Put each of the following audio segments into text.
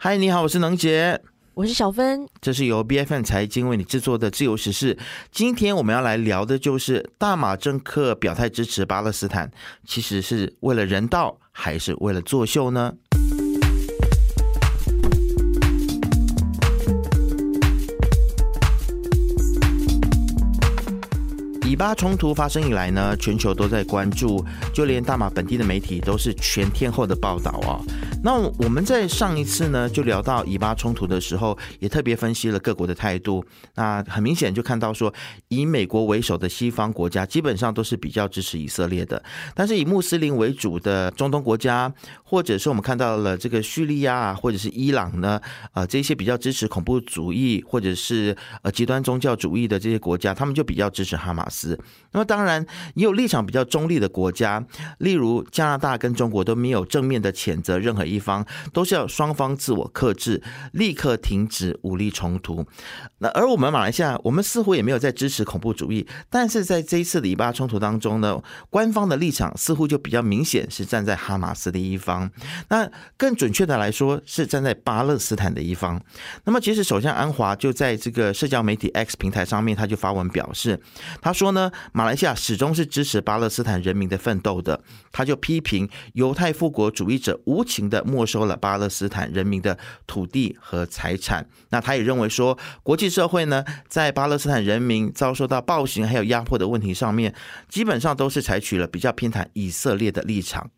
嗨，你好，我是能杰，我是小芬，这是由 B F N 财经为你制作的自由时事。今天我们要来聊的就是大马政客表态支持巴勒斯坦，其实是为了人道，还是为了作秀呢？巴冲突发生以来呢，全球都在关注，就连大马本地的媒体都是全天候的报道啊。那我们在上一次呢，就聊到以巴冲突的时候，也特别分析了各国的态度。那很明显就看到说，以美国为首的西方国家基本上都是比较支持以色列的，但是以穆斯林为主的中东国家，或者是我们看到了这个叙利亚或者是伊朗呢，呃，这些比较支持恐怖主义或者是呃极端宗教主义的这些国家，他们就比较支持哈马斯。那么当然也有立场比较中立的国家，例如加拿大跟中国都没有正面的谴责任何。一方都是要双方自我克制，立刻停止武力冲突。那而我们马来西亚，我们似乎也没有在支持恐怖主义，但是在这一次的以巴冲突当中呢，官方的立场似乎就比较明显是站在哈马斯的一方。那更准确的来说，是站在巴勒斯坦的一方。那么，其实首相安华就在这个社交媒体 X 平台上面，他就发文表示，他说呢，马来西亚始终是支持巴勒斯坦人民的奋斗的。他就批评犹太复国主义者无情的。没收了巴勒斯坦人民的土地和财产。那他也认为说，国际社会呢，在巴勒斯坦人民遭受到暴行还有压迫的问题上面，基本上都是采取了比较偏袒以色列的立场。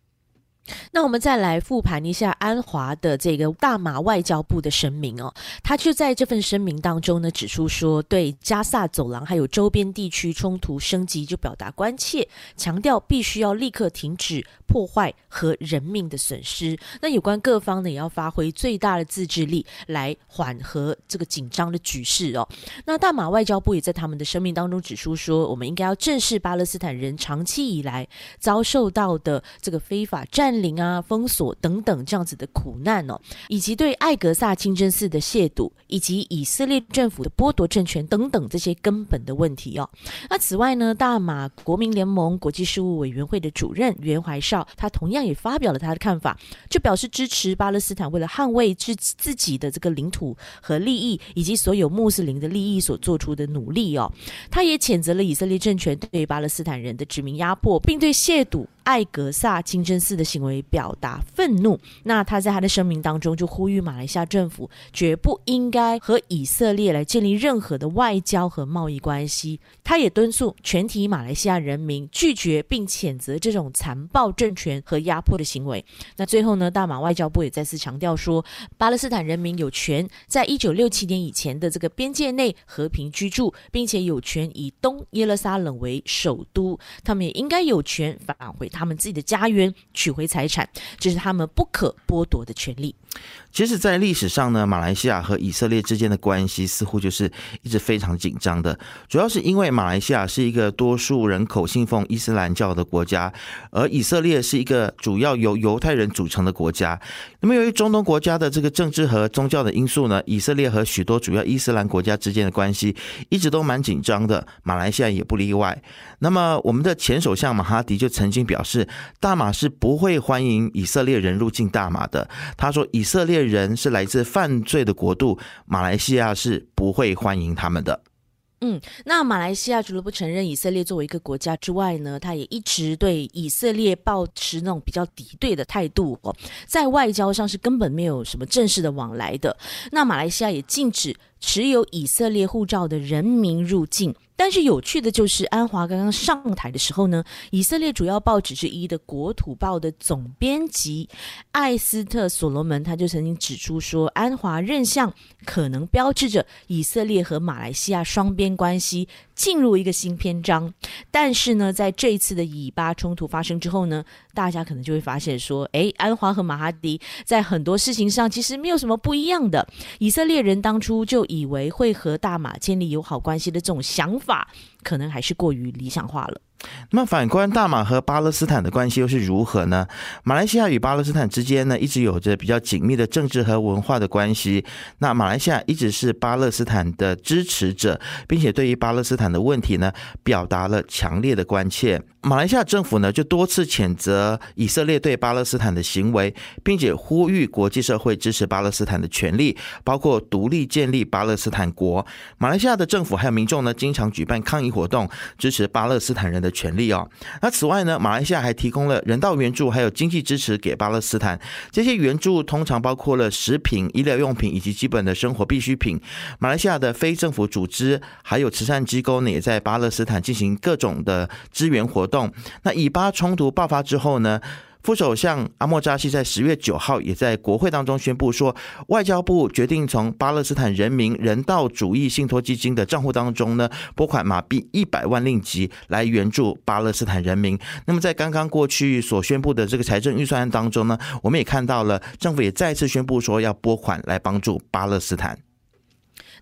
那我们再来复盘一下安华的这个大马外交部的声明哦，他就在这份声明当中呢，指出说对加萨走廊还有周边地区冲突升级就表达关切，强调必须要立刻停止破坏和人命的损失。那有关各方呢，也要发挥最大的自制力来缓和这个紧张的局势哦。那大马外交部也在他们的声明当中指出说，我们应该要正视巴勒斯坦人长期以来遭受到的这个非法占。占领啊，封锁等等这样子的苦难哦，以及对艾格萨清真寺的亵渎，以及以色列政府的剥夺政权等等这些根本的问题哦。那此外呢，大马国民联盟国际事务委员会的主任袁怀少，他同样也发表了他的看法，就表示支持巴勒斯坦为了捍卫自自己的这个领土和利益，以及所有穆斯林的利益所做出的努力哦。他也谴责了以色列政权对巴勒斯坦人的殖民压迫，并对亵渎。艾格萨清真寺的行为表达愤怒，那他在他的声明当中就呼吁马来西亚政府绝不应该和以色列来建立任何的外交和贸易关系。他也敦促全体马来西亚人民拒绝并谴责这种残暴政权和压迫的行为。那最后呢，大马外交部也再次强调说，巴勒斯坦人民有权在一九六七年以前的这个边界内和平居住，并且有权以东耶路撒冷为首都，他们也应该有权返回。他他们自己的家园，取回财产，这是他们不可剥夺的权利。其实，在历史上呢，马来西亚和以色列之间的关系似乎就是一直非常紧张的。主要是因为马来西亚是一个多数人口信奉伊斯兰教的国家，而以色列是一个主要由犹太人组成的国家。那么，由于中东国家的这个政治和宗教的因素呢，以色列和许多主要伊斯兰国家之间的关系一直都蛮紧张的，马来西亚也不例外。那么，我们的前首相马哈迪就曾经表示，大马是不会欢迎以色列人入境大马的。他说，以色列。人是来自犯罪的国度，马来西亚是不会欢迎他们的。嗯，那马来西亚除了不承认以色列作为一个国家之外呢，他也一直对以色列保持那种比较敌对的态度哦，在外交上是根本没有什么正式的往来的。那马来西亚也禁止持有以色列护照的人民入境。但是有趣的就是，安华刚刚上台的时候呢，以色列主要报纸之一的《国土报》的总编辑艾斯特·所罗门他就曾经指出说，安华任相可能标志着以色列和马来西亚双边关系进入一个新篇章。但是呢，在这一次的以巴冲突发生之后呢，大家可能就会发现说，哎，安华和马哈迪在很多事情上其实没有什么不一样的。以色列人当初就以为会和大马建立友好关系的这种想。法可能还是过于理想化了。那么反观大马和巴勒斯坦的关系又是如何呢？马来西亚与巴勒斯坦之间呢，一直有着比较紧密的政治和文化的关系。那马来西亚一直是巴勒斯坦的支持者，并且对于巴勒斯坦的问题呢，表达了强烈的关切。马来西亚政府呢就多次谴责以色列对巴勒斯坦的行为，并且呼吁国际社会支持巴勒斯坦的权利，包括独立建立巴勒斯坦国。马来西亚的政府还有民众呢，经常举办抗议活动，支持巴勒斯坦人的权利哦。那此外呢，马来西亚还提供了人道援助，还有经济支持给巴勒斯坦。这些援助通常包括了食品、医疗用品以及基本的生活必需品。马来西亚的非政府组织还有慈善机构呢，也在巴勒斯坦进行各种的支援活动。动那以巴冲突爆发之后呢？副首相阿莫扎西在十月九号也在国会当中宣布说，外交部决定从巴勒斯坦人民人道主义信托基金的账户当中呢，拨款马币一百万令吉来援助巴勒斯坦人民。那么在刚刚过去所宣布的这个财政预算案当中呢，我们也看到了政府也再次宣布说要拨款来帮助巴勒斯坦。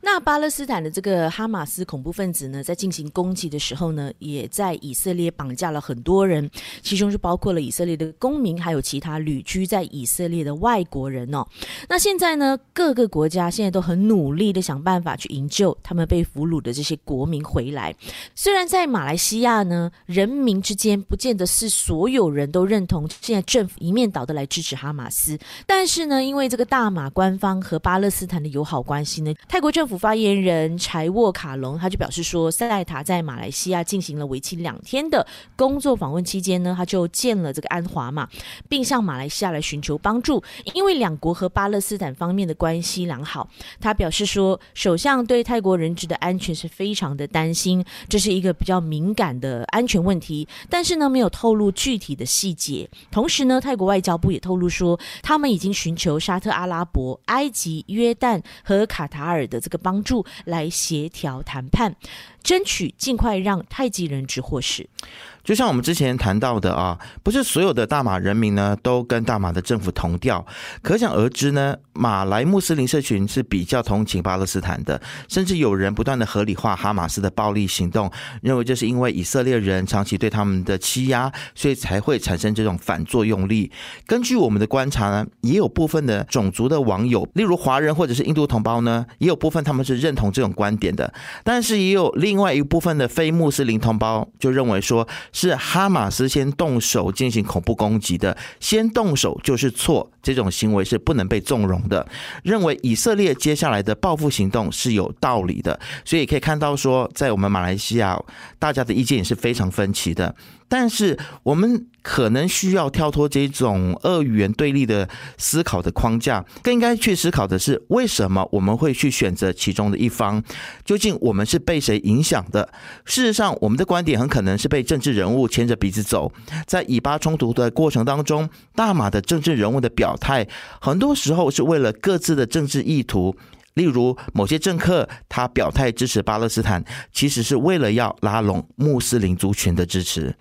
那巴勒斯坦的这个哈马斯恐怖分子呢，在进行攻击的时候呢，也在以色列绑架了很多人，其中就包括了以色列的公民，还有其他旅居在以色列的外国人哦。那现在呢，各个国家现在都很努力的想办法去营救他们被俘虏的这些国民回来。虽然在马来西亚呢，人民之间不见得是所有人都认同现在政府一面倒的来支持哈马斯，但是呢，因为这个大马官方和巴勒斯坦的友好关系呢，泰国政府府发言人柴沃卡隆他就表示说，塞塔在马来西亚进行了为期两天的工作访问期间呢，他就见了这个安华嘛，并向马来西亚来寻求帮助，因为两国和巴勒斯坦方面的关系良好。他表示说，首相对泰国人质的安全是非常的担心，这是一个比较敏感的安全问题，但是呢，没有透露具体的细节。同时呢，泰国外交部也透露说，他们已经寻求沙特阿拉伯、埃及、约旦和卡塔尔的这个。帮助来协调谈判，争取尽快让太极人质获释。就像我们之前谈到的啊，不是所有的大马人民呢都跟大马的政府同调，可想而知呢，马来穆斯林社群是比较同情巴勒斯坦的，甚至有人不断的合理化哈马斯的暴力行动，认为这是因为以色列人长期对他们的欺压，所以才会产生这种反作用力。根据我们的观察呢，也有部分的种族的网友，例如华人或者是印度同胞呢，也有部分他们是认同这种观点的，但是也有另外一部分的非穆斯林同胞就认为说。是哈马斯先动手进行恐怖攻击的，先动手就是错，这种行为是不能被纵容的。认为以色列接下来的报复行动是有道理的，所以可以看到说，在我们马来西亚，大家的意见也是非常分歧的。但是我们可能需要跳脱这种二元对立的思考的框架，更应该去思考的是，为什么我们会去选择其中的一方？究竟我们是被谁影响的？事实上，我们的观点很可能是被政治人物牵着鼻子走。在以巴冲突的过程当中，大马的政治人物的表态，很多时候是为了各自的政治意图。例如，某些政客他表态支持巴勒斯坦，其实是为了要拉拢穆斯林族群的支持。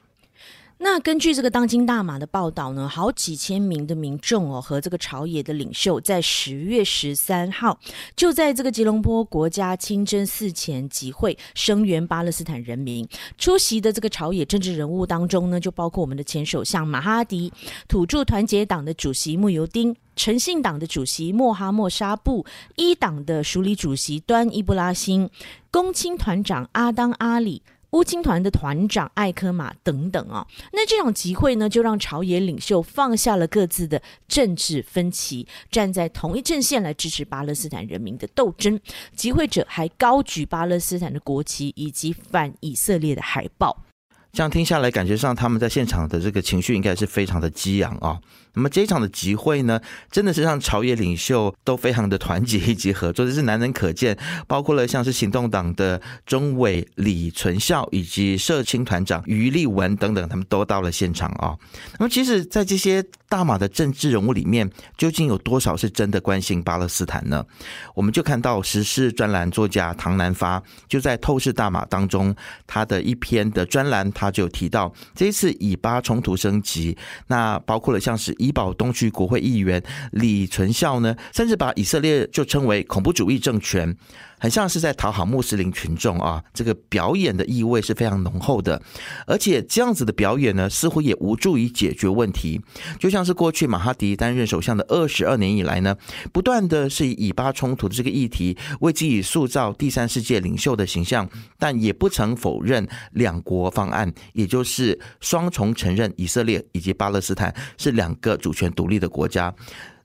那根据这个当今大马的报道呢，好几千名的民众哦和这个朝野的领袖，在十月十三号就在这个吉隆坡国家清真寺前集会，声援巴勒斯坦人民。出席的这个朝野政治人物当中呢，就包括我们的前首相马哈迪、土著团结党的主席穆尤丁、诚信党的主席莫哈莫沙布、一党的署理主席端伊布拉辛、公青团长阿当阿里。乌青团的团长艾科马等等啊，那这场集会呢，就让朝野领袖放下了各自的政治分歧，站在同一阵线来支持巴勒斯坦人民的斗争。集会者还高举巴勒斯坦的国旗以及反以色列的海报。这样听下来，感觉上他们在现场的这个情绪应该是非常的激昂啊。那么这一场的集会呢，真的是让朝野领袖都非常的团结以及合作，这是难能可见。包括了像是行动党的中委李存孝以及社青团长于立文等等，他们都到了现场啊。那么其实，在这些大马的政治人物里面，究竟有多少是真的关心巴勒斯坦呢？我们就看到时事专栏作家唐南发就在透视大马当中，他的一篇的专栏，他就提到这一次以巴冲突升级，那包括了像是怡保东区国会议员李存孝呢，甚至把以色列就称为恐怖主义政权。很像是在讨好穆斯林群众啊，这个表演的意味是非常浓厚的，而且这样子的表演呢，似乎也无助于解决问题。就像是过去马哈迪担任首相的二十二年以来呢，不断的是以以巴冲突的这个议题为自己塑造第三世界领袖的形象，但也不曾否认两国方案，也就是双重承认以色列以及巴勒斯坦是两个主权独立的国家。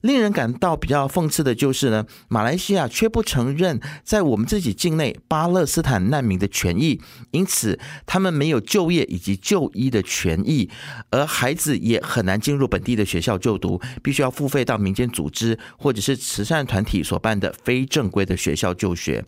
令人感到比较讽刺的就是呢，马来西亚却不承认在我们自己境内巴勒斯坦难民的权益，因此他们没有就业以及就医的权益，而孩子也很难进入本地的学校就读，必须要付费到民间组织或者是慈善团体所办的非正规的学校就学，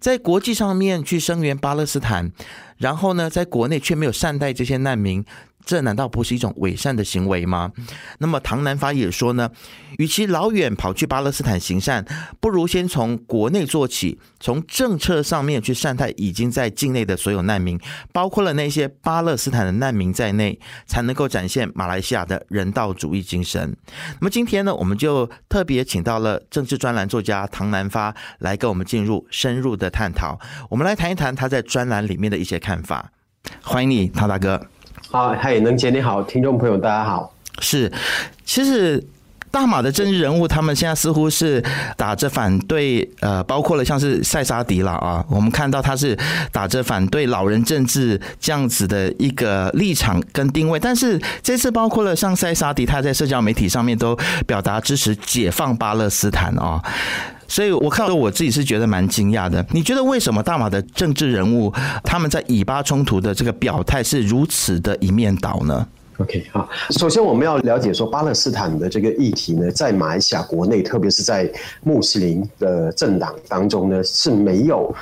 在国际上面去声援巴勒斯坦，然后呢，在国内却没有善待这些难民。这难道不是一种伪善的行为吗？那么唐南发也说呢，与其老远跑去巴勒斯坦行善，不如先从国内做起，从政策上面去善待已经在境内的所有难民，包括了那些巴勒斯坦的难民在内，才能够展现马来西亚的人道主义精神。那么今天呢，我们就特别请到了政治专栏作家唐南发来跟我们进入深入的探讨。我们来谈一谈他在专栏里面的一些看法。欢迎你，唐大哥。好，嗨，能姐你好，听众朋友大家好。是，其实大马的政治人物，他们现在似乎是打着反对，呃，包括了像是塞沙迪了啊，我们看到他是打着反对老人政治这样子的一个立场跟定位，但是这次包括了像塞沙迪，他在社交媒体上面都表达支持解放巴勒斯坦啊。所以，我看到我自己是觉得蛮惊讶的。你觉得为什么大马的政治人物他们在以巴冲突的这个表态是如此的一面倒呢？OK，好，首先我们要了解说，巴勒斯坦的这个议题呢，在马来西亚国内，特别是在穆斯林的政党当中呢，是没有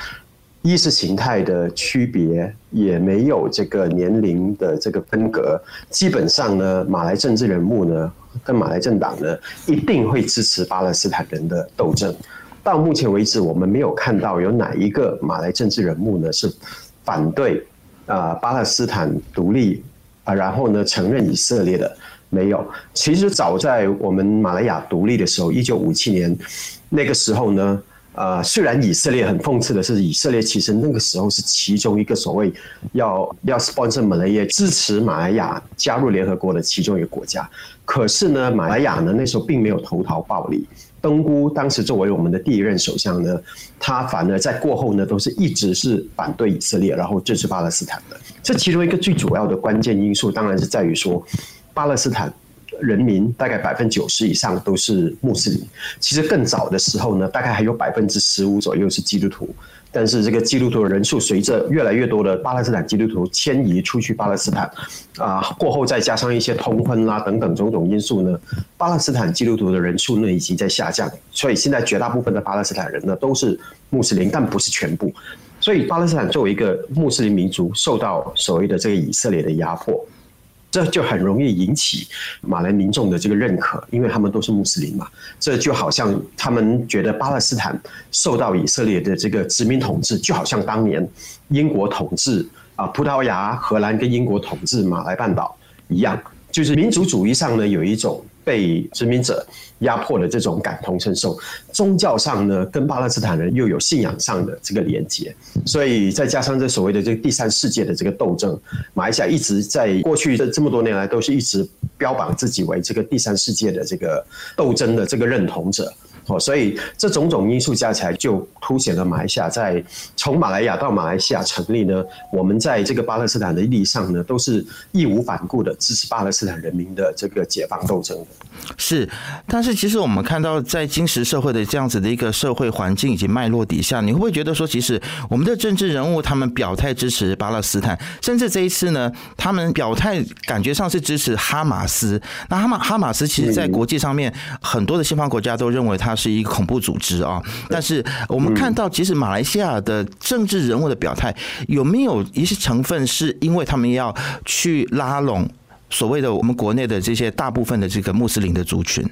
意识形态的区别，也没有这个年龄的这个分隔。基本上呢，马来政治人物呢。跟马来政党呢，一定会支持巴勒斯坦人的斗争。到目前为止，我们没有看到有哪一个马来政治人物呢是反对啊巴勒斯坦独立啊，然后呢承认以色列的没有。其实早在我们马来亚独立的时候，一九五七年那个时候呢。呃，虽然以色列很讽刺的是，以色列其实那个时候是其中一个所谓要要 sponsor 马来亚支持马来亚加入联合国的其中一个国家，可是呢，马来亚呢那时候并没有投桃报李。登姑当时作为我们的第一任首相呢，他反而在过后呢都是一直是反对以色列，然后支持巴勒斯坦的。这其中一个最主要的关键因素，当然是在于说巴勒斯坦。人民大概百分之九十以上都是穆斯林，其实更早的时候呢，大概还有百分之十五左右是基督徒。但是这个基督徒的人数随着越来越多的巴勒斯坦基督徒迁移出去巴勒斯坦，啊，过后再加上一些通婚啦等等种种因素呢，巴勒斯坦基督徒的人数呢已经在下降。所以现在绝大部分的巴勒斯坦人呢都是穆斯林，但不是全部。所以巴勒斯坦作为一个穆斯林民族，受到所谓的这个以色列的压迫。这就很容易引起马来民众的这个认可，因为他们都是穆斯林嘛。这就好像他们觉得巴勒斯坦受到以色列的这个殖民统治，就好像当年英国统治啊葡萄牙、荷兰跟英国统治马来半岛一样，就是民族主义上呢有一种。被殖民者压迫的这种感同身受，宗教上呢，跟巴勒斯坦人又有信仰上的这个连接，所以再加上这所谓的这个第三世界的这个斗争，马来西亚一直在过去这这么多年来都是一直标榜自己为这个第三世界的这个斗争的这个认同者。哦，所以这种种因素加起来，就凸显了马来西亚在从马来亚到马来西亚成立呢，我们在这个巴勒斯坦的利益上呢，都是义无反顾的支持巴勒斯坦人民的这个解放斗争的。是，但是其实我们看到在今时社会的这样子的一个社会环境以及脉络底下，你会不会觉得说，其实我们的政治人物他们表态支持巴勒斯坦，甚至这一次呢，他们表态感觉上是支持哈马斯。那哈马哈马斯其实在国际上面很多的西方国家都认为他。它是一个恐怖组织啊！但是我们看到，其实马来西亚的政治人物的表态，有没有一些成分是因为他们要去拉拢所谓的我们国内的这些大部分的这个穆斯林的族群？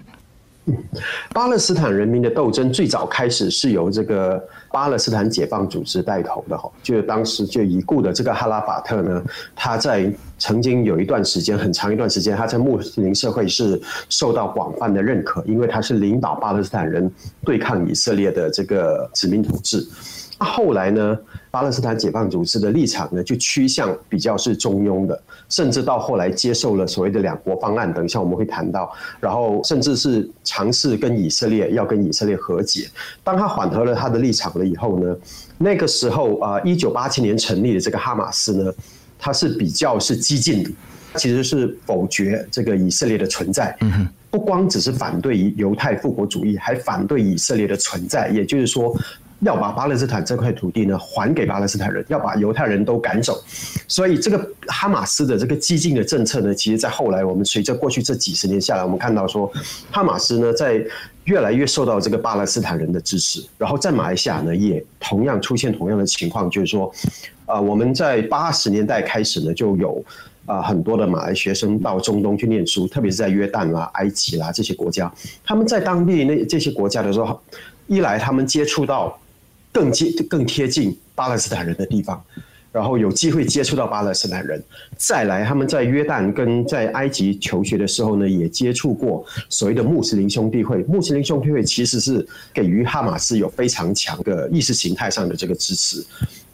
巴勒斯坦人民的斗争最早开始是由这个巴勒斯坦解放组织带头的哈，就当时就已故的这个哈拉法特呢，他在曾经有一段时间很长一段时间，他在穆斯林社会是受到广泛的认可，因为他是领导巴勒斯坦人对抗以色列的这个殖民统治。后来呢，巴勒斯坦解放组织的立场呢，就趋向比较是中庸的，甚至到后来接受了所谓的两国方案。等一下我们会谈到，然后甚至是尝试跟以色列要跟以色列和解。当他缓和了他的立场了以后呢，那个时候啊，一九八七年成立的这个哈马斯呢，它是比较是激进的，其实是否决这个以色列的存在。不光只是反对犹太复国主义，还反对以色列的存在。也就是说。要把巴勒斯坦这块土地呢还给巴勒斯坦人，要把犹太人都赶走，所以这个哈马斯的这个激进的政策呢，其实，在后来我们随着过去这几十年下来，我们看到说，哈马斯呢在越来越受到这个巴勒斯坦人的支持，然后在马来西亚呢也同样出现同样的情况，就是说，啊，我们在八十年代开始呢就有啊很多的马来学生到中东去念书，特别是在约旦啦、埃及啦这些国家，他们在当地那这些国家的时候，一来他们接触到。更接更贴近巴勒斯坦人的地方，然后有机会接触到巴勒斯坦人。再来，他们在约旦跟在埃及求学的时候呢，也接触过所谓的穆斯林兄弟会。穆斯林兄弟会其实是给予哈马斯有非常强的意识形态上的这个支持。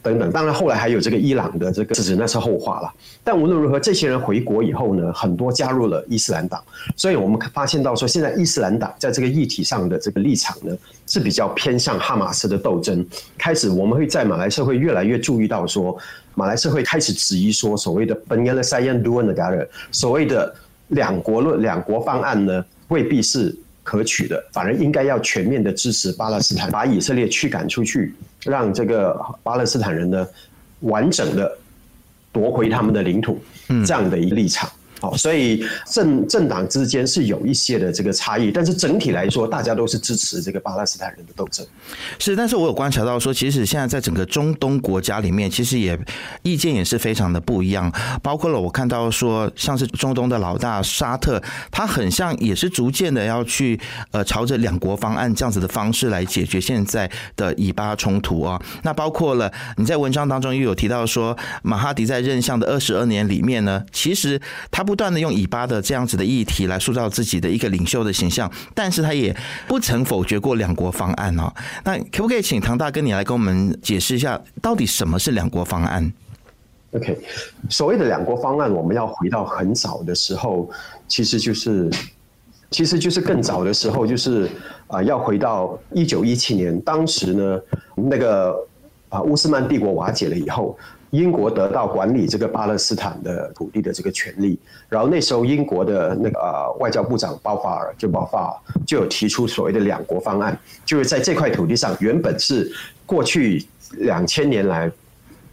等等，当然后来还有这个伊朗的这个支持，那是后话了。但无论如何，这些人回国以后呢，很多加入了伊斯兰党，所以我们发现到说，现在伊斯兰党在这个议题上的这个立场呢，是比较偏向哈马斯的斗争。开始我们会在马来社会越来越注意到说，马来社会开始质疑说，所谓的 b e n y a l s a y a n d u a n 的 g a r 所谓的两国论、两国方案呢，未必是。可取的，反而应该要全面的支持巴勒斯坦，把以色列驱赶出去，让这个巴勒斯坦人呢完整的夺回他们的领土，这样的一个立场。好，所以政政党之间是有一些的这个差异，但是整体来说，大家都是支持这个巴勒斯坦人的斗争。是，但是我有观察到说，其实现在在整个中东国家里面，其实也意见也是非常的不一样。包括了我看到说，像是中东的老大沙特，他很像也是逐渐的要去呃朝着两国方案这样子的方式来解决现在的以巴冲突啊。那包括了你在文章当中又有提到说，马哈迪在任相的二十二年里面呢，其实他。不断的用以巴的这样子的议题来塑造自己的一个领袖的形象，但是他也不曾否决过两国方案哦。那可不可以请唐大哥你来跟我们解释一下，到底什么是两国方案？OK，所谓的两国方案，我们要回到很早的时候，其实就是，其实就是更早的时候，就是啊，要回到一九一七年，当时呢，那个啊，乌斯曼帝国瓦解了以后。英国得到管理这个巴勒斯坦的土地的这个权利，然后那时候英国的那个呃外交部长鲍法尔就鲍法尔就有提出所谓的两国方案，就是在这块土地上原本是过去两千年来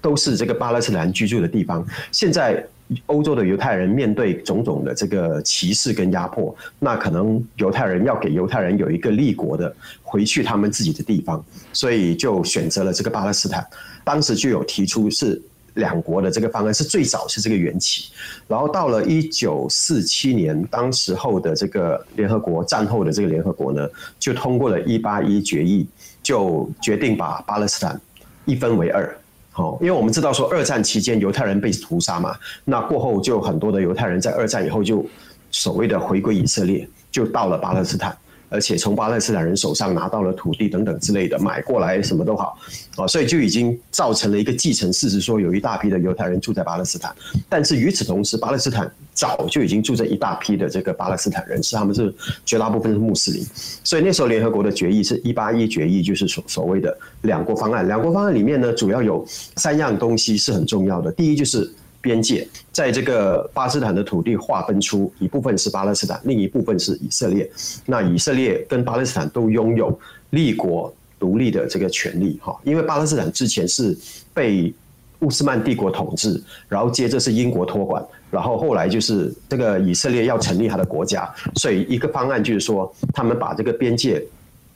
都是这个巴勒斯坦居住的地方，现在欧洲的犹太人面对种种的这个歧视跟压迫，那可能犹太人要给犹太人有一个立国的回去他们自己的地方，所以就选择了这个巴勒斯坦。当时就有提出是两国的这个方案，是最早是这个缘起。然后到了一九四七年，当时候的这个联合国战后的这个联合国呢，就通过了一八一决议，就决定把巴勒斯坦一分为二。好，因为我们知道说二战期间犹太人被屠杀嘛，那过后就很多的犹太人在二战以后就所谓的回归以色列，就到了巴勒斯坦。而且从巴勒斯坦人手上拿到了土地等等之类的，买过来什么都好，啊，所以就已经造成了一个继承事实，说有一大批的犹太人住在巴勒斯坦。但是与此同时，巴勒斯坦早就已经住着一大批的这个巴勒斯坦人，是他们是绝大部分是穆斯林。所以那时候联合国的决议是一八一决议，就是所所谓的两国方案。两国方案里面呢，主要有三样东西是很重要的。第一就是。边界在这个巴勒斯坦的土地划分出一部分是巴勒斯坦，另一部分是以色列。那以色列跟巴勒斯坦都拥有立国独立的这个权利，哈，因为巴勒斯坦之前是被乌斯曼帝国统治，然后接着是英国托管，然后后来就是这个以色列要成立他的国家，所以一个方案就是说，他们把这个边界。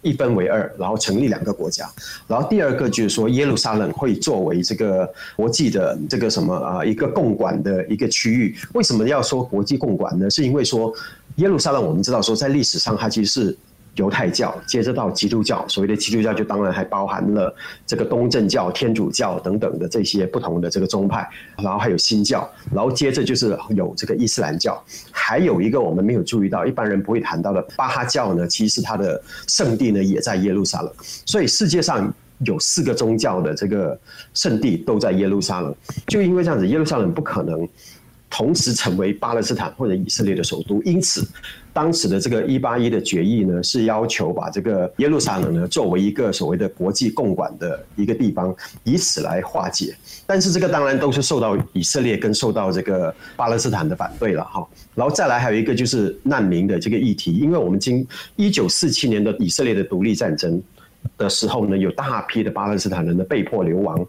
一分为二，然后成立两个国家。然后第二个就是说，耶路撒冷会作为这个国际的这个什么啊一个共管的一个区域。为什么要说国际共管呢？是因为说耶路撒冷，我们知道说在历史上它其实是。犹太教，接着到基督教，所谓的基督教就当然还包含了这个东正教、天主教等等的这些不同的这个宗派，然后还有新教，然后接着就是有这个伊斯兰教，还有一个我们没有注意到，一般人不会谈到的巴哈教呢，其实它的圣地呢也在耶路撒冷，所以世界上有四个宗教的这个圣地都在耶路撒冷，就因为这样子，耶路撒冷不可能同时成为巴勒斯坦或者以色列的首都，因此。当时的这个一八一的决议呢，是要求把这个耶路撒冷呢作为一个所谓的国际共管的一个地方，以此来化解。但是这个当然都是受到以色列跟受到这个巴勒斯坦的反对了哈。然后再来还有一个就是难民的这个议题，因为我们经一九四七年的以色列的独立战争的时候呢，有大批的巴勒斯坦人呢被迫流亡。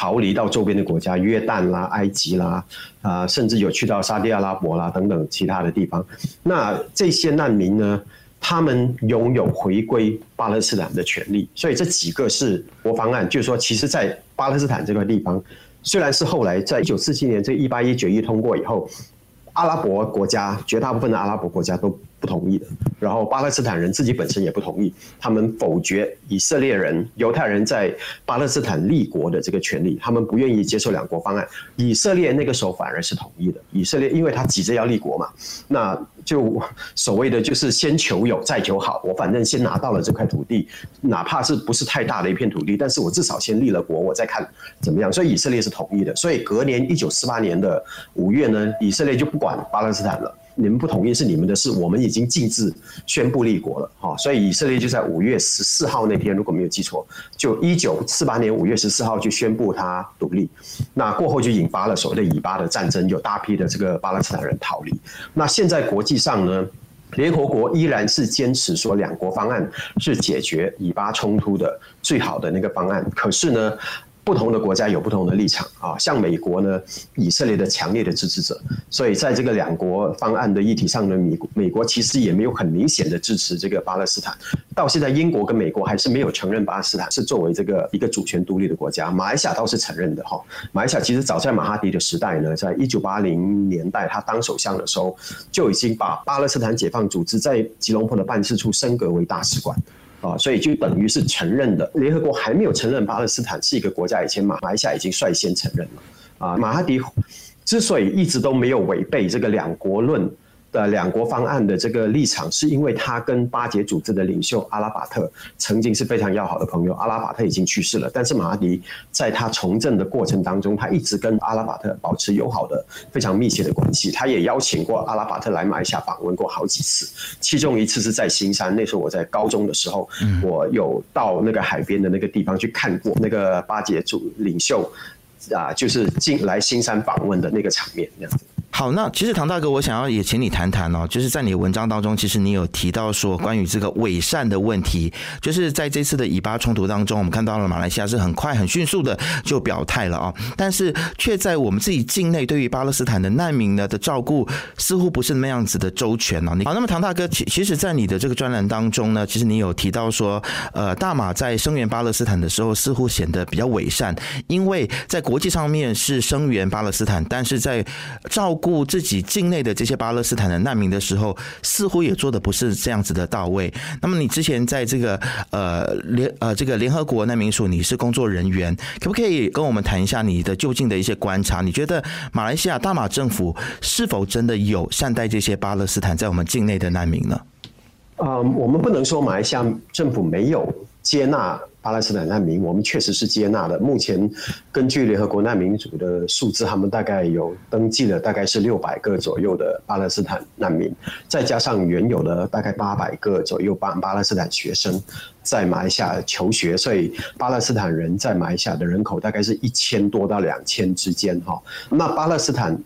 逃离到周边的国家，约旦啦、埃及啦，啊，甚至有去到沙地阿拉伯啦等等其他的地方。那这些难民呢，他们拥有回归巴勒斯坦的权利。所以这几个是国防案，就是说，其实，在巴勒斯坦这个地方，虽然是后来在一九四七年这一八一决议通过以后，阿拉伯国家绝大部分的阿拉伯国家都。不同意的，然后巴勒斯坦人自己本身也不同意，他们否决以色列人、犹太人在巴勒斯坦立国的这个权利，他们不愿意接受两国方案。以色列那个时候反而是同意的，以色列因为他急着要立国嘛，那就所谓的就是先求有再求好，我反正先拿到了这块土地，哪怕是不是太大的一片土地，但是我至少先立了国，我再看怎么样。所以以色列是同意的，所以隔年一九四八年的五月呢，以色列就不管巴勒斯坦了。你们不同意是你们的事，我们已经禁止宣布立国了，哈，所以以色列就在五月十四号那天，如果没有记错，就一九四八年五月十四号就宣布它独立，那过后就引发了所谓的以巴的战争，有大批的这个巴勒斯坦人逃离。那现在国际上呢，联合国依然是坚持说两国方案是解决以巴冲突的最好的那个方案，可是呢？不同的国家有不同的立场啊，像美国呢，以色列的强烈的支持者，所以在这个两国方案的议题上呢，美美国其实也没有很明显的支持这个巴勒斯坦。到现在，英国跟美国还是没有承认巴勒斯坦是作为这个一个主权独立的国家。马来西亚倒是承认的哈。马来西亚其实早在马哈迪的时代呢，在一九八零年代他当首相的时候，就已经把巴勒斯坦解放组织在吉隆坡的办事处升格为大使馆。啊，所以就等于是承认的。联合国还没有承认巴勒斯坦是一个国家以前，马来西亚已经率先承认了。啊，马哈迪之所以一直都没有违背这个两国论。的两国方案的这个立场，是因为他跟巴解组织的领袖阿拉法特曾经是非常要好的朋友。阿拉法特已经去世了，但是马哈迪在他从政的过程当中，他一直跟阿拉法特保持友好的、非常密切的关系。他也邀请过阿拉法特来马来西亚访问过好几次，其中一次是在新山。那时候我在高中的时候，我有到那个海边的那个地方去看过那个巴解组领袖啊，就是进来新山访问的那个场面，这样子。好，那其实唐大哥，我想要也请你谈谈哦，就是在你的文章当中，其实你有提到说关于这个伪善的问题，就是在这次的以巴冲突当中，我们看到了马来西亚是很快很迅速的就表态了啊，但是却在我们自己境内对于巴勒斯坦的难民呢的照顾似乎不是那样子的周全哦。好，那么唐大哥，其其实，在你的这个专栏当中呢，其实你有提到说，呃，大马在声援巴勒斯坦的时候，似乎显得比较伪善，因为在国际上面是声援巴勒斯坦，但是在照顾自己境内的这些巴勒斯坦的难民的时候，似乎也做的不是这样子的到位。那么你之前在这个呃联呃这个联合国难民署，你是工作人员，可不可以跟我们谈一下你的就近的一些观察？你觉得马来西亚大马政府是否真的有善待这些巴勒斯坦在我们境内的难民呢？啊，我们不能说马来西亚政府没有接纳。巴勒斯坦难民，我们确实是接纳的。目前根据联合国难民组的数字，他们大概有登记了，大概是六百个左右的巴勒斯坦难民，再加上原有的大概八百个左右巴巴勒斯坦学生在马来西亚求学，所以巴勒斯坦人在马来西亚的人口大概是一千多到两千之间哈。那巴勒斯坦。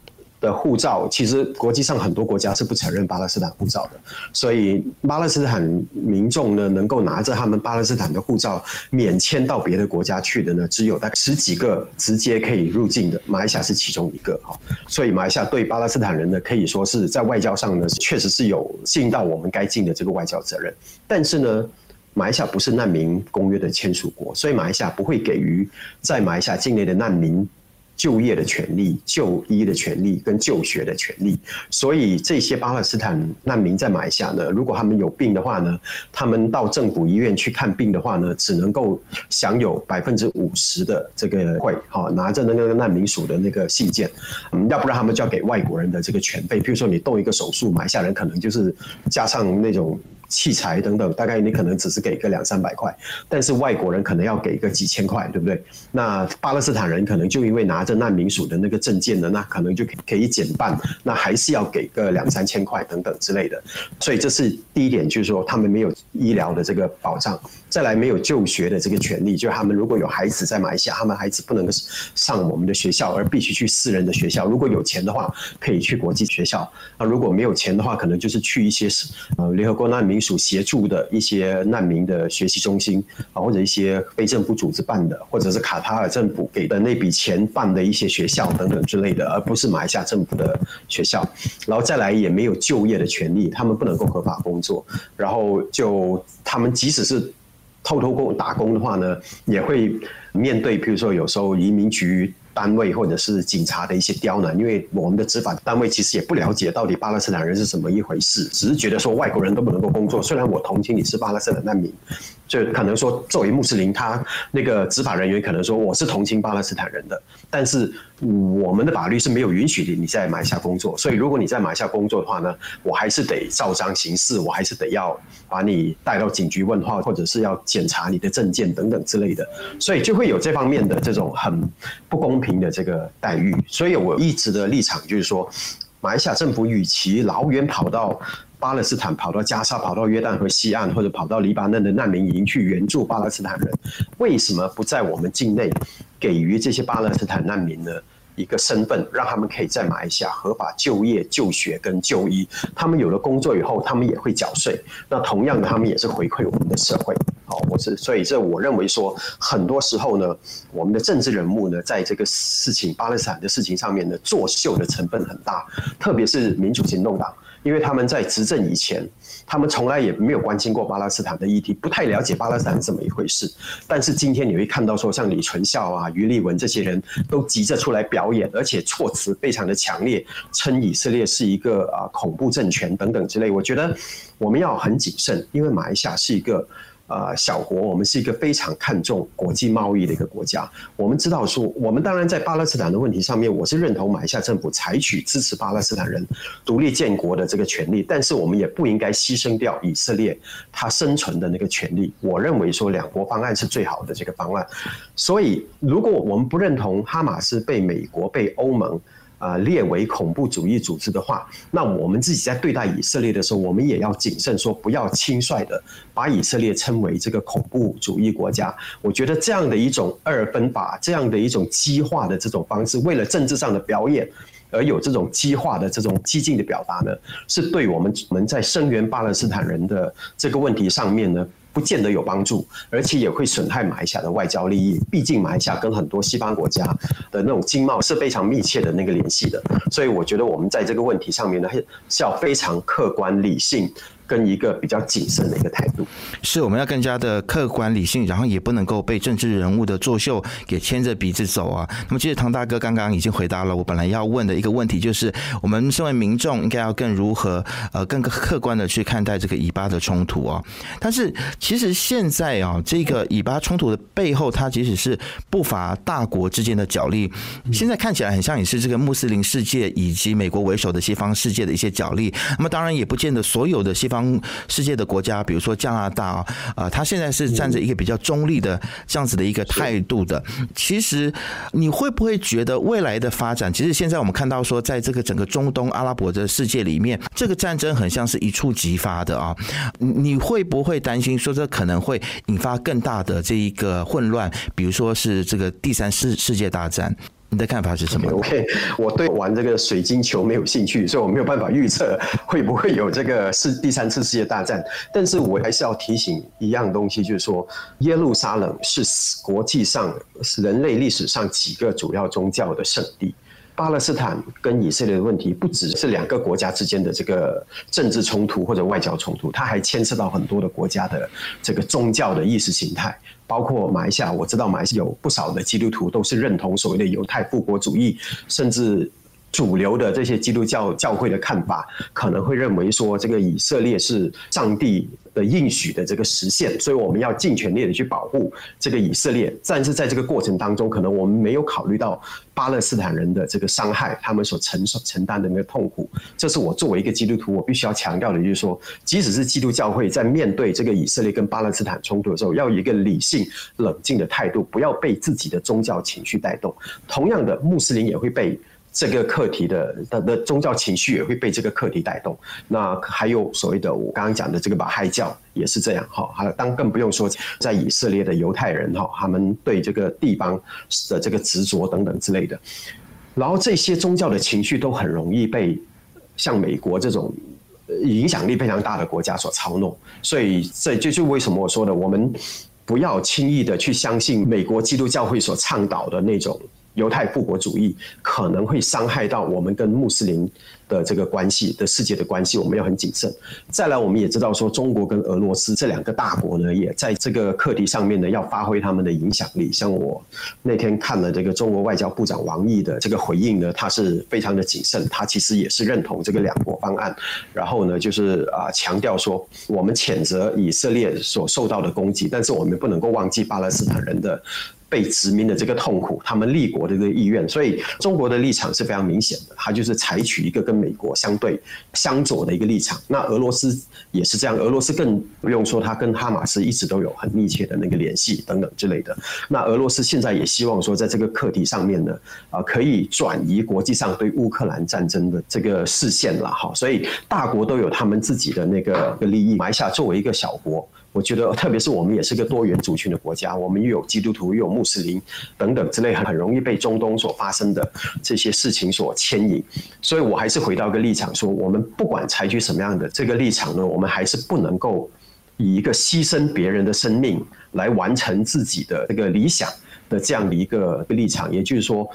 的护照，其实国际上很多国家是不承认巴勒斯坦护照的，所以巴勒斯坦民众呢，能够拿着他们巴勒斯坦的护照免签到别的国家去的呢，只有大概十几个直接可以入境的，马来西亚是其中一个哈。所以马来西亚对巴勒斯坦人呢，可以说是在外交上呢，确实是有尽到我们该尽的这个外交责任。但是呢，马来西亚不是难民公约的签署国，所以马来西亚不会给予在马来西亚境内的难民。就业的权利、就医的权利跟就学的权利，所以这些巴勒斯坦难民在马来西亚呢，如果他们有病的话呢，他们到政府医院去看病的话呢，只能够享有百分之五十的这个会，哈，拿着那个难民署的那个信件，嗯，要不然他们就要给外国人的这个权费，比如说你动一个手术，马来西亚人可能就是加上那种。器材等等，大概你可能只是给个两三百块，但是外国人可能要给个几千块，对不对？那巴勒斯坦人可能就因为拿着难民署的那个证件呢，那可能就可以减半，那还是要给个两三千块等等之类的。所以这是第一点，就是说他们没有医疗的这个保障，再来没有就学的这个权利，就是他们如果有孩子在马来西亚，他们孩子不能够上我们的学校，而必须去私人的学校。如果有钱的话，可以去国际学校；那如果没有钱的话，可能就是去一些呃联合国难民署协助的一些难民的学习中心啊，或者一些非政府组织办的，或者是卡塔尔政府给的那笔钱办的一些学校等等之类的，而不是马来西亚政府的学校。然后再来也没有就业的权利，他们不能够合法工作。然后就他们即使是偷偷工打工的话呢，也会面对，比如说有时候移民局。单位或者是警察的一些刁难，因为我们的执法单位其实也不了解到底巴勒斯坦人是什么一回事，只是觉得说外国人都不能够工作。虽然我同情你是巴勒斯坦难民，就可能说作为穆斯林，他那个执法人员可能说我是同情巴勒斯坦人的，但是我们的法律是没有允许你你在马来西亚工作。所以如果你在马来西亚工作的话呢，我还是得照章行事，我还是得要把你带到警局问话，或者是要检查你的证件等等之类的。所以就会有这方面的这种很不公。平的这个待遇，所以我一直的立场就是说，马来西亚政府与其老远跑到巴勒斯坦、跑到加沙、跑到约旦河西岸，或者跑到黎巴嫩的难民营去援助巴勒斯坦人，为什么不在我们境内给予这些巴勒斯坦难民呢？一个身份，让他们可以在马来西亚合法就业、就学跟就医。他们有了工作以后，他们也会缴税。那同样，他们也是回馈我们的社会。好，我是所以这我认为说，很多时候呢，我们的政治人物呢，在这个事情巴勒斯坦的事情上面呢，作秀的成分很大，特别是民主行动党。因为他们在执政以前，他们从来也没有关心过巴勒斯坦的议题，不太了解巴勒斯坦是怎么一回事。但是今天你会看到说，像李纯孝啊、余立文这些人都急着出来表演，而且措辞非常的强烈，称以色列是一个啊恐怖政权等等之类。我觉得我们要很谨慎，因为马来西亚是一个。呃，小国，我们是一个非常看重国际贸易的一个国家。我们知道说，我们当然在巴勒斯坦的问题上面，我是认同马来西亚政府采取支持巴勒斯坦人独立建国的这个权利，但是我们也不应该牺牲掉以色列它生存的那个权利。我认为说，两国方案是最好的这个方案。所以，如果我们不认同哈马斯被美国、被欧盟。啊，列为恐怖主义组织的话，那我们自己在对待以色列的时候，我们也要谨慎，说不要轻率的把以色列称为这个恐怖主义国家。我觉得这样的一种二分法，这样的一种激化的这种方式，为了政治上的表演而有这种激化的这种激进的表达呢，是对我们我们在声援巴勒斯坦人的这个问题上面呢。不见得有帮助，而且也会损害马来西亚的外交利益。毕竟马来西亚跟很多西方国家的那种经贸是非常密切的那个联系的，所以我觉得我们在这个问题上面呢，是要非常客观理性。跟一个比较谨慎的一个态度，是我们要更加的客观理性，然后也不能够被政治人物的作秀给牵着鼻子走啊。那么，其实唐大哥刚刚已经回答了我本来要问的一个问题，就是我们身为民众应该要更如何呃更客观的去看待这个以巴的冲突啊。但是，其实现在啊，这个以巴冲突的背后，它即使是不乏大国之间的角力，现在看起来很像也是这个穆斯林世界以及美国为首的西方世界的一些角力。那么，当然也不见得所有的西方。世界的国家，比如说加拿大啊，啊，他现在是站着一个比较中立的这样子的一个态度的。其实，你会不会觉得未来的发展？其实现在我们看到说，在这个整个中东阿拉伯的世界里面，这个战争很像是一触即发的啊。你会不会担心说，这可能会引发更大的这一个混乱？比如说是这个第三世世界大战？你的看法是什么？OK，我对玩这个水晶球没有兴趣，所以我没有办法预测会不会有这个世第三次世界大战。但是我还是要提醒一样东西，就是说耶路撒冷是国际上人类历史上几个主要宗教的圣地。巴勒斯坦跟以色列的问题不只是两个国家之间的这个政治冲突或者外交冲突，它还牵涉到很多的国家的这个宗教的意识形态。包括马来西亚，我知道马来西亚有不少的基督徒都是认同所谓的犹太复国主义，甚至主流的这些基督教教会的看法，可能会认为说这个以色列是上帝的应许的这个实现，所以我们要尽全力的去保护这个以色列。但是在这个过程当中，可能我们没有考虑到巴勒斯坦人的这个伤害，他们所承受承担的那个痛苦。这是我作为一个基督徒，我必须要强调的，就是说，即使是基督教会在面对这个以色列跟巴勒斯坦冲突的时候，要有一个理性、冷静的态度，不要被自己的宗教情绪带动。同样的，穆斯林也会被。这个课题的的的宗教情绪也会被这个课题带动。那还有所谓的我刚刚讲的这个马亥教也是这样哈。还有当更不用说在以色列的犹太人哈，他们对这个地方的这个执着等等之类的。然后这些宗教的情绪都很容易被像美国这种影响力非常大的国家所操弄。所以这就是为什么我说的，我们不要轻易的去相信美国基督教会所倡导的那种。犹太复国主义可能会伤害到我们跟穆斯林的这个关系的世界的关系，我们要很谨慎。再来，我们也知道说，中国跟俄罗斯这两个大国呢，也在这个课题上面呢，要发挥他们的影响力。像我那天看了这个中国外交部长王毅的这个回应呢，他是非常的谨慎，他其实也是认同这个两国方案。然后呢，就是啊，强调说，我们谴责以色列所受到的攻击，但是我们不能够忘记巴勒斯坦人的。被殖民的这个痛苦，他们立国的这个意愿，所以中国的立场是非常明显的，它就是采取一个跟美国相对相左的一个立场。那俄罗斯也是这样，俄罗斯更不用说，它跟哈马斯一直都有很密切的那个联系等等之类的。那俄罗斯现在也希望说，在这个课题上面呢，啊，可以转移国际上对乌克兰战争的这个视线了哈。所以大国都有他们自己的那个利益，埋下作为一个小国。我觉得，特别是我们也是个多元族群的国家，我们又有基督徒，又有穆斯林等等之类，很很容易被中东所发生的这些事情所牵引。所以我还是回到一个立场，说我们不管采取什么样的这个立场呢，我们还是不能够以一个牺牲别人的生命来完成自己的这个理想的这样的一个立场。也就是说，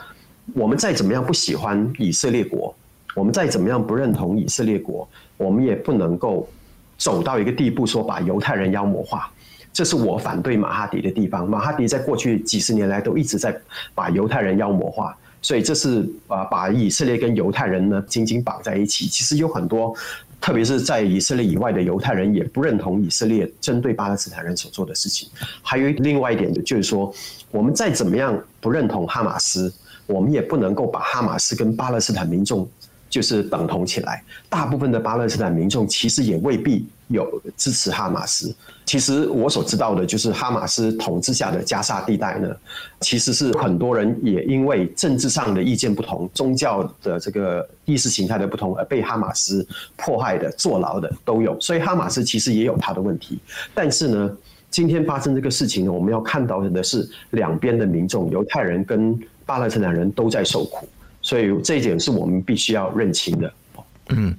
我们再怎么样不喜欢以色列国，我们再怎么样不认同以色列国，我们也不能够。走到一个地步，说把犹太人妖魔化，这是我反对马哈迪的地方。马哈迪在过去几十年来都一直在把犹太人妖魔化，所以这是啊，把以色列跟犹太人呢紧紧绑在一起。其实有很多，特别是在以色列以外的犹太人也不认同以色列针对巴勒斯坦人所做的事情。还有另外一点就是说，我们再怎么样不认同哈马斯，我们也不能够把哈马斯跟巴勒斯坦民众。就是等同起来，大部分的巴勒斯坦民众其实也未必有支持哈马斯。其实我所知道的就是哈马斯统治下的加沙地带呢，其实是很多人也因为政治上的意见不同、宗教的这个意识形态的不同而被哈马斯迫害的、坐牢的都有。所以哈马斯其实也有他的问题。但是呢，今天发生这个事情呢，我们要看到的是两边的民众，犹太人跟巴勒斯坦人都在受苦。所以这一点是我们必须要认清的。嗯，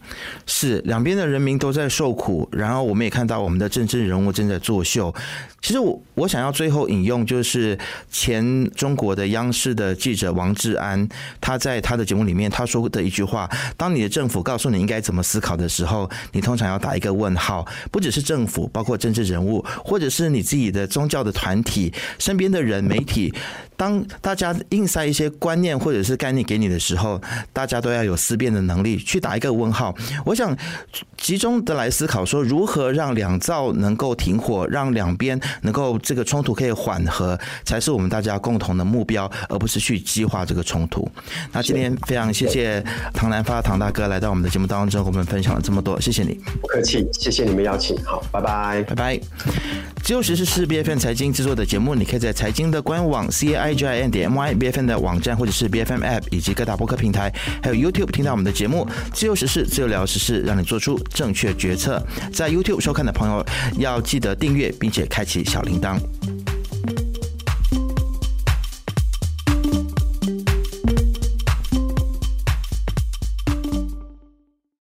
是两边的人民都在受苦，然后我们也看到我们的政治人物正在作秀。其实我我想要最后引用，就是前中国的央视的记者王志安，他在他的节目里面他说的一句话：当你的政府告诉你应该怎么思考的时候，你通常要打一个问号。不只是政府，包括政治人物，或者是你自己的宗教的团体、身边的人、媒体。当大家硬塞一些观念或者是概念给你的时候，大家都要有思辨的能力，去打一个问号。我想集中的来思考，说如何让两造能够停火，让两边能够这个冲突可以缓和，才是我们大家共同的目标，而不是去激化这个冲突。那今天非常谢谢唐南发唐大哥来到我们的节目当中，跟我们分享了这么多，谢谢你。不客气，谢谢你们邀请。好，拜拜，拜拜。自由时事是 B F N 财经制作的节目，你可以在财经的官网 C I。g i n 点 my b f m 的网站，或者是 B F M App，以及各大播客平台，还有 YouTube 听到我们的节目。自由时事，自由聊时事，让你做出正确决策。在 YouTube 收看的朋友，要记得订阅并且开启小铃铛。